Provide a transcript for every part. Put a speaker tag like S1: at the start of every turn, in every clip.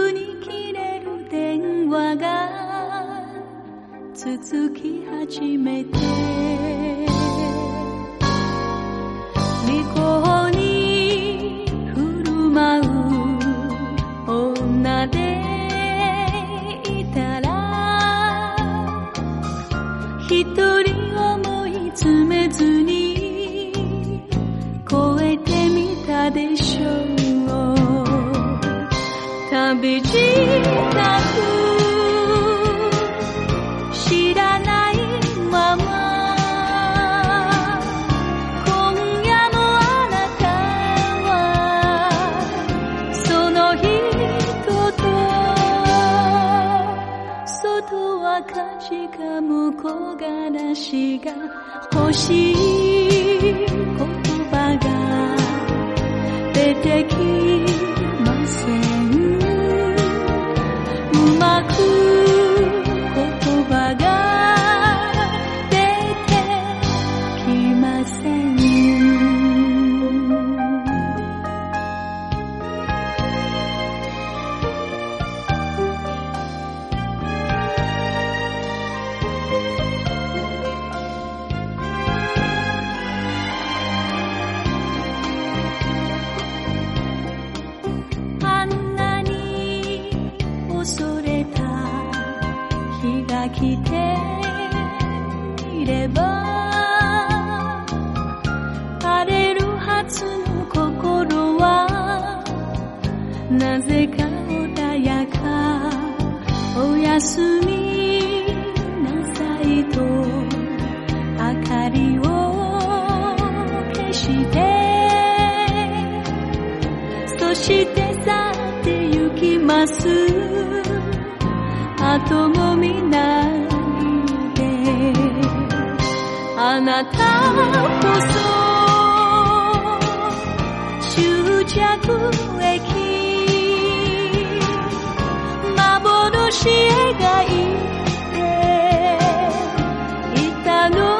S1: すぐに切れる電話が続き始めて。欲しい言葉が出てきません。して去って行きます後も見ないであなたこそ終着駅幻描いていたの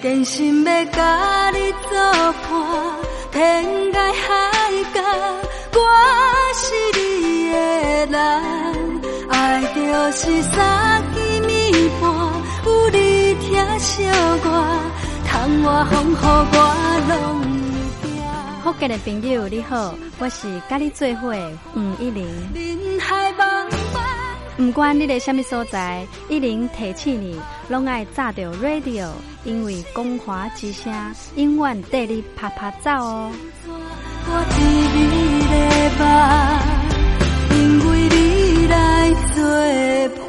S1: 真心要甲你作伴，天涯海角，我是你的人，爱就是三更暝半，有你疼惜我，窗外风雨我拢会惊。
S2: 福建的朋友你好，我是甲你做伙吴一玲。
S1: 人海茫茫。
S2: 不管你在什么所在，一玲提醒你，拢爱炸着 radio，因为光华之声永远带你啪啪走哦。
S1: 因为你来作伴。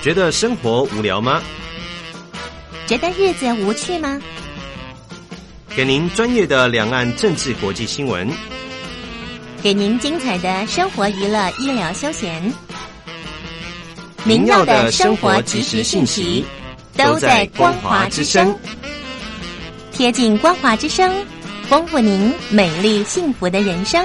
S3: 觉得生活无聊吗？
S4: 觉得日子无趣吗？
S3: 给您专业的两岸政治国际新闻，
S4: 给您精彩的生活娱乐医疗休闲，
S3: 您要的生活即时信息都在光华之声，
S4: 贴近光华之声，丰富您美丽幸福的人生。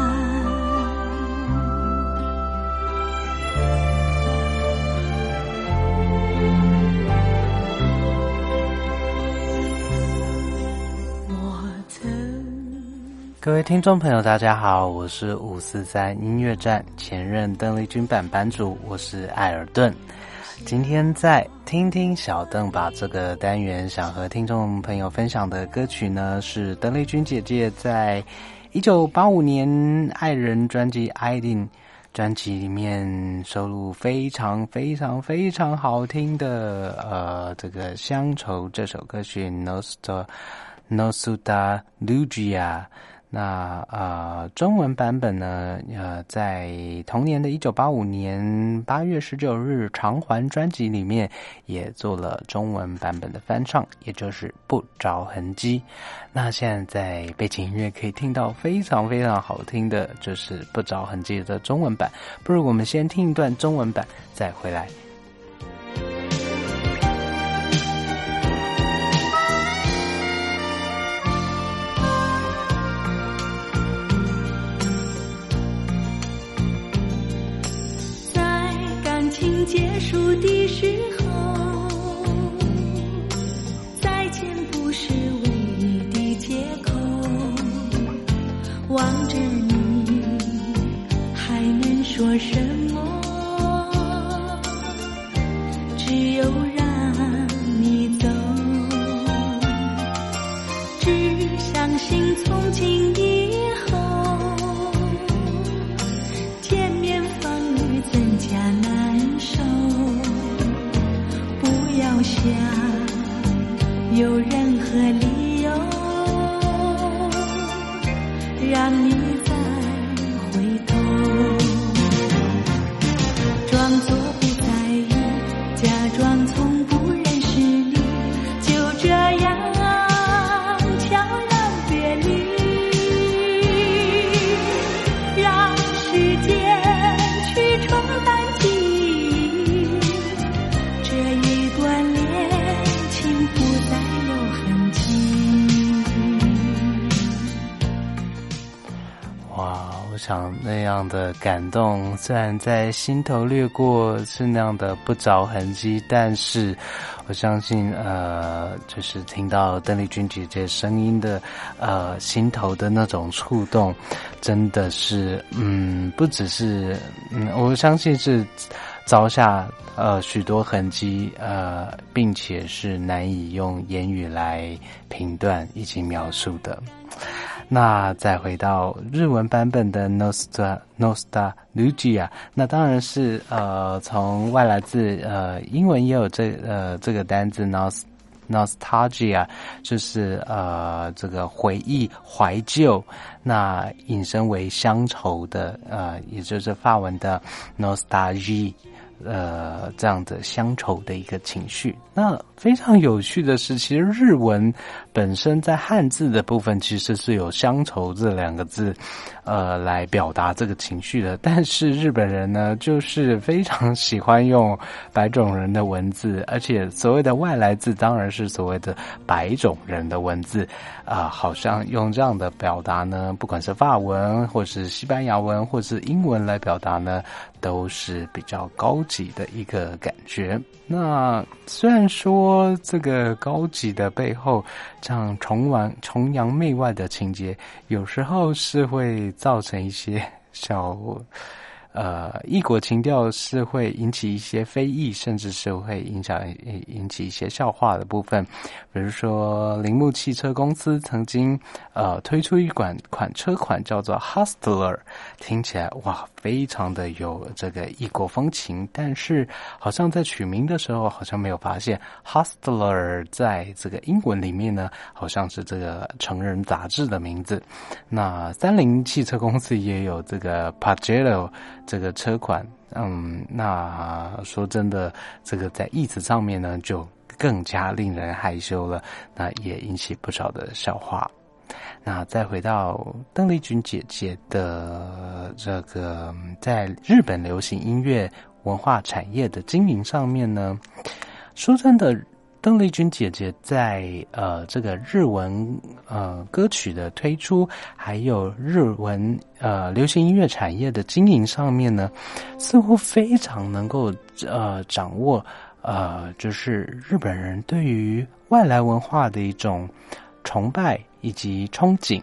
S5: 各位听众朋友，大家好，我是五四三音乐站前任邓丽君版版主，我是艾尔顿。今天在听听小邓把这个单元想和听众朋友分享的歌曲呢，是邓丽君姐姐在一九八五年《爱人》专辑《爱定》专辑里面收录非常非常非常好听的呃这个乡愁这首歌曲《Nostra Nostra Lugia》。那呃，中文版本呢？呃，在同年的一九八五年八月十九日，《偿还》专辑里面也做了中文版本的翻唱，也就是《不着痕迹》。那现在在背景音乐可以听到非常非常好听的，就是《不着痕迹》的中文版。不如我们先听一段中文版，再回来。
S1: 望着你，还能说什么？想
S5: 那样的感动，虽然在心头掠过，是那样的不着痕迹，但是我相信，呃，就是听到邓丽君姐姐声音的，呃，心头的那种触动，真的是，嗯，不只是，嗯，我相信是凿下呃许多痕迹，呃，并且是难以用言语来评断以及描述的。那再回到日文版本的 Nostra nostalgia，那当然是呃从外来自呃英文也有这呃这个单字 Nost Nostalgia，就是呃这个回忆怀旧，那引申为乡愁的呃也就是法文的 Nostalgie。呃，这样的乡愁的一个情绪。那非常有趣的是，其实日文本身在汉字的部分其实是有“乡愁”这两个字，呃，来表达这个情绪的。但是日本人呢，就是非常喜欢用白种人的文字，而且所谓的外来字当然是所谓的白种人的文字啊，好像用这样的表达呢，不管是法文或是西班牙文或是英文来表达呢，都是比较高级的一个感觉。那虽然说这个高级的背后，这样崇完崇洋媚外的情节，有时候是会造成一些小。呃，异国情调是会引起一些非议，甚至是会影响引起一些笑话的部分。比如说，铃木汽车公司曾经呃推出一款款车款叫做 Hustler，听起来哇，非常的有这个异国风情。但是好像在取名的时候，好像没有发现 Hustler 在这个英文里面呢，好像是这个成人杂志的名字。那三菱汽车公司也有这个 Pajero。这个车款嗯，那说真的，这个在意思上面呢，就更加令人害羞了，那也引起不少的笑话。那再回到邓丽君姐姐的这个在日本流行音乐文化产业的经营上面呢，说真的。邓丽君姐姐在呃这个日文呃歌曲的推出，还有日文呃流行音乐产业的经营上面呢，似乎非常能够呃掌握呃就是日本人对于外来文化的一种崇拜以及憧憬，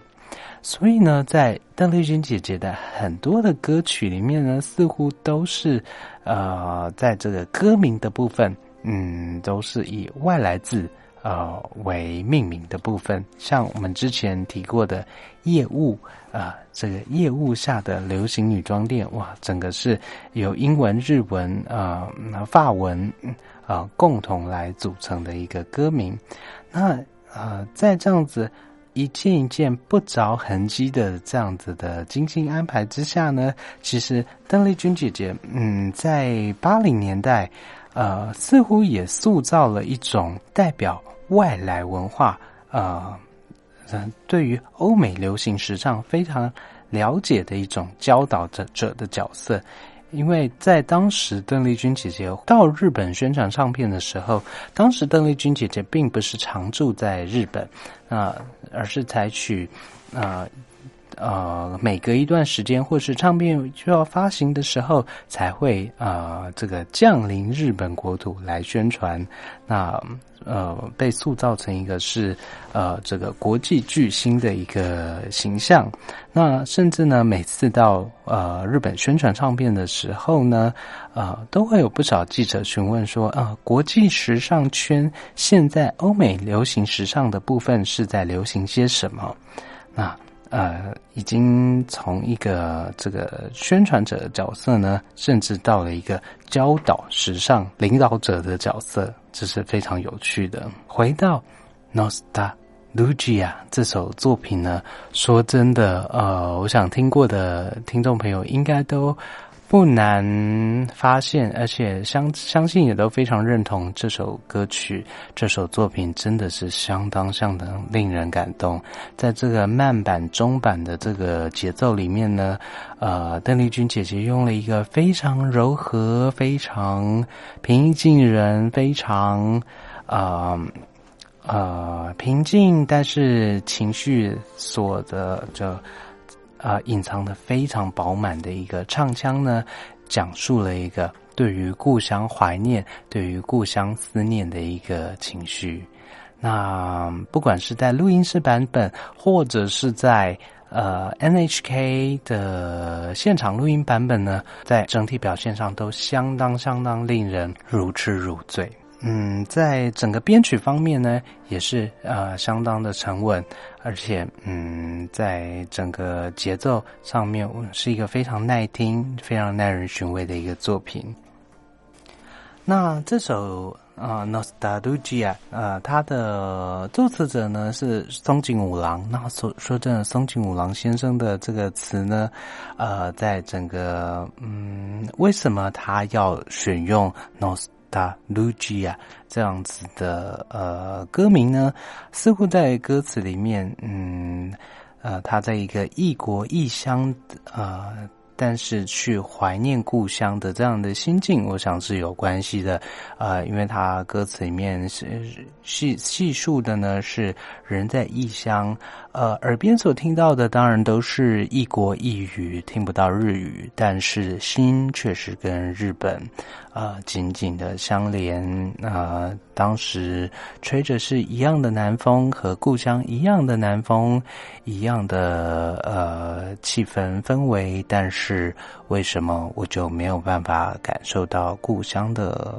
S5: 所以呢，在邓丽君姐姐的很多的歌曲里面呢，似乎都是呃在这个歌名的部分。嗯，都是以外来字呃为命名的部分，像我们之前提过的业务啊，这个业务下的流行女装店，哇，整个是由英文、日文啊、法文啊共同来组成的一个歌名。那呃，在这样子一件一件不着痕迹的这样子的精心安排之下呢，其实邓丽君姐姐嗯，在八零年代。呃，似乎也塑造了一种代表外来文化，呃，对于欧美流行时尚非常了解的一种教导者者的角色。因为在当时，邓丽君姐姐到日本宣传唱片的时候，当时邓丽君姐姐并不是常住在日本，啊，而是采取啊。呃每隔一段时间，或是唱片就要发行的时候，才会啊，这个降临日本国土来宣传。那呃，被塑造成一个是呃这个国际巨星的一个形象。那甚至呢，每次到呃日本宣传唱片的时候呢，呃，都会有不少记者询问说啊，国际时尚圈现在欧美流行时尚的部分是在流行些什么？那。呃，已经从一个这个宣传者的角色呢，甚至到了一个教导时尚领导者的角色，这是非常有趣的。回到《Nostalgia》这首作品呢，说真的，呃，我想听过的听众朋友应该都。不难发现，而且相相信也都非常认同这首歌曲、这首作品，真的是相当相当令人感动。在这个慢板、中板的这个节奏里面呢，呃，邓丽君姐姐用了一个非常柔和、非常平易近人、非常啊呃平静，但是情绪所的就。啊，隐藏的非常饱满的一个唱腔呢，讲述了一个对于故乡怀念、对于故乡思念的一个情绪。那不管是在录音室版本，或者是在呃 NHK 的现场录音版本呢，在整体表现上都相当相当令人如痴如醉。嗯，在整个编曲方面呢，也是呃相当的沉稳，而且嗯，在整个节奏上面是一个非常耐听、非常耐人寻味的一个作品。那这首啊《Nostalgia》呃，它的作词者呢是松井五郎。那说说真的，松井五郎先生的这个词呢，呃，在整个嗯，为什么他要选用 nostalgia？Nost？他 Lugia 这样子的呃歌名呢，似乎在歌词里面，嗯呃，他在一个异国异乡呃。但是去怀念故乡的这样的心境，我想是有关系的，呃，因为他歌词里面是细细述的呢，是人在异乡，呃，耳边所听到的当然都是异国异语，听不到日语，但是心却是跟日本，呃，紧紧的相连，啊，当时吹着是一样的南风，和故乡一样的南风，一样的呃气氛氛围，但是。为什么我就没有办法感受到故乡的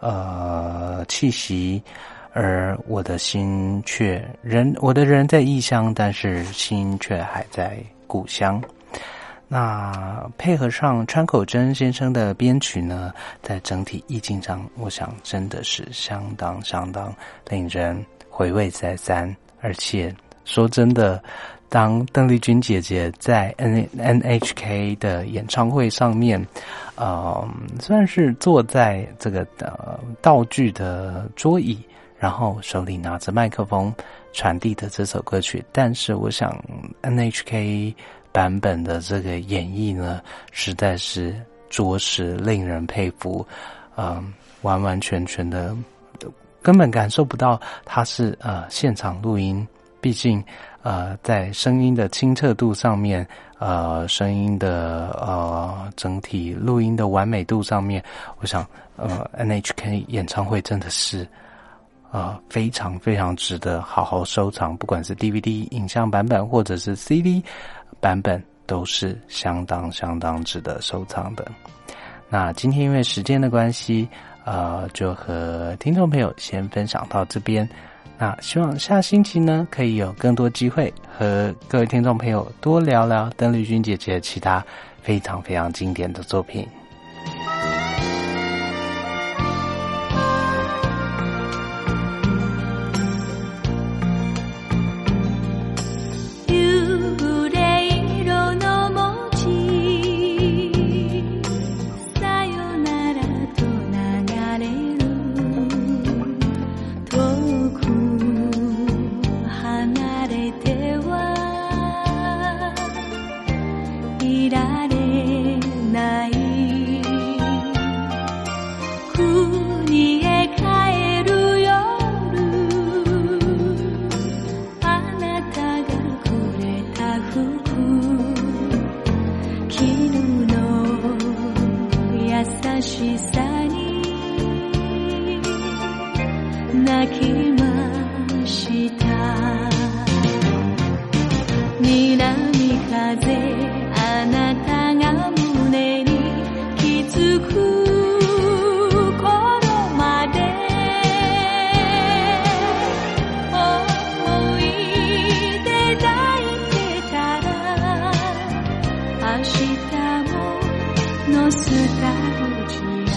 S5: 呃气息，而我的心却人我的人在异乡，但是心却还在故乡。那配合上川口真先生的编曲呢，在整体意境上，我想真的是相当相当令人回味再三，而且说真的。
S1: 当邓丽君姐姐在 N N H K 的演唱会上面，呃，算是坐在这个呃道具的桌椅，然后手里拿着麦克风传递的这首歌曲。但是，我想 N H K 版本的这个演绎呢，实在是着实令人佩服，嗯，完完全全的。根本感受不到它是呃现场录音，毕竟呃在声音的清澈度上面，呃声音的呃整体录音的完美度上面，我想呃 N H K 演唱会真的是呃非常非常值得好好收藏，不管是 D V D 影像版本或者是 C D 版本，都是相当相当值得收藏的。那今天因为时间的关系。呃，就和听众朋友先分享到这边。那希望下星期呢，可以有更多机会和各位听众朋友多聊聊邓丽君姐姐其他非常非常经典的作品。实在不及。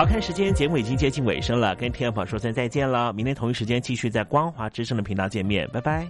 S6: 好看时间，节目已经接近尾声了，跟天宝说声再见了。明天同一时间继续在光华之声的频道见面，拜拜。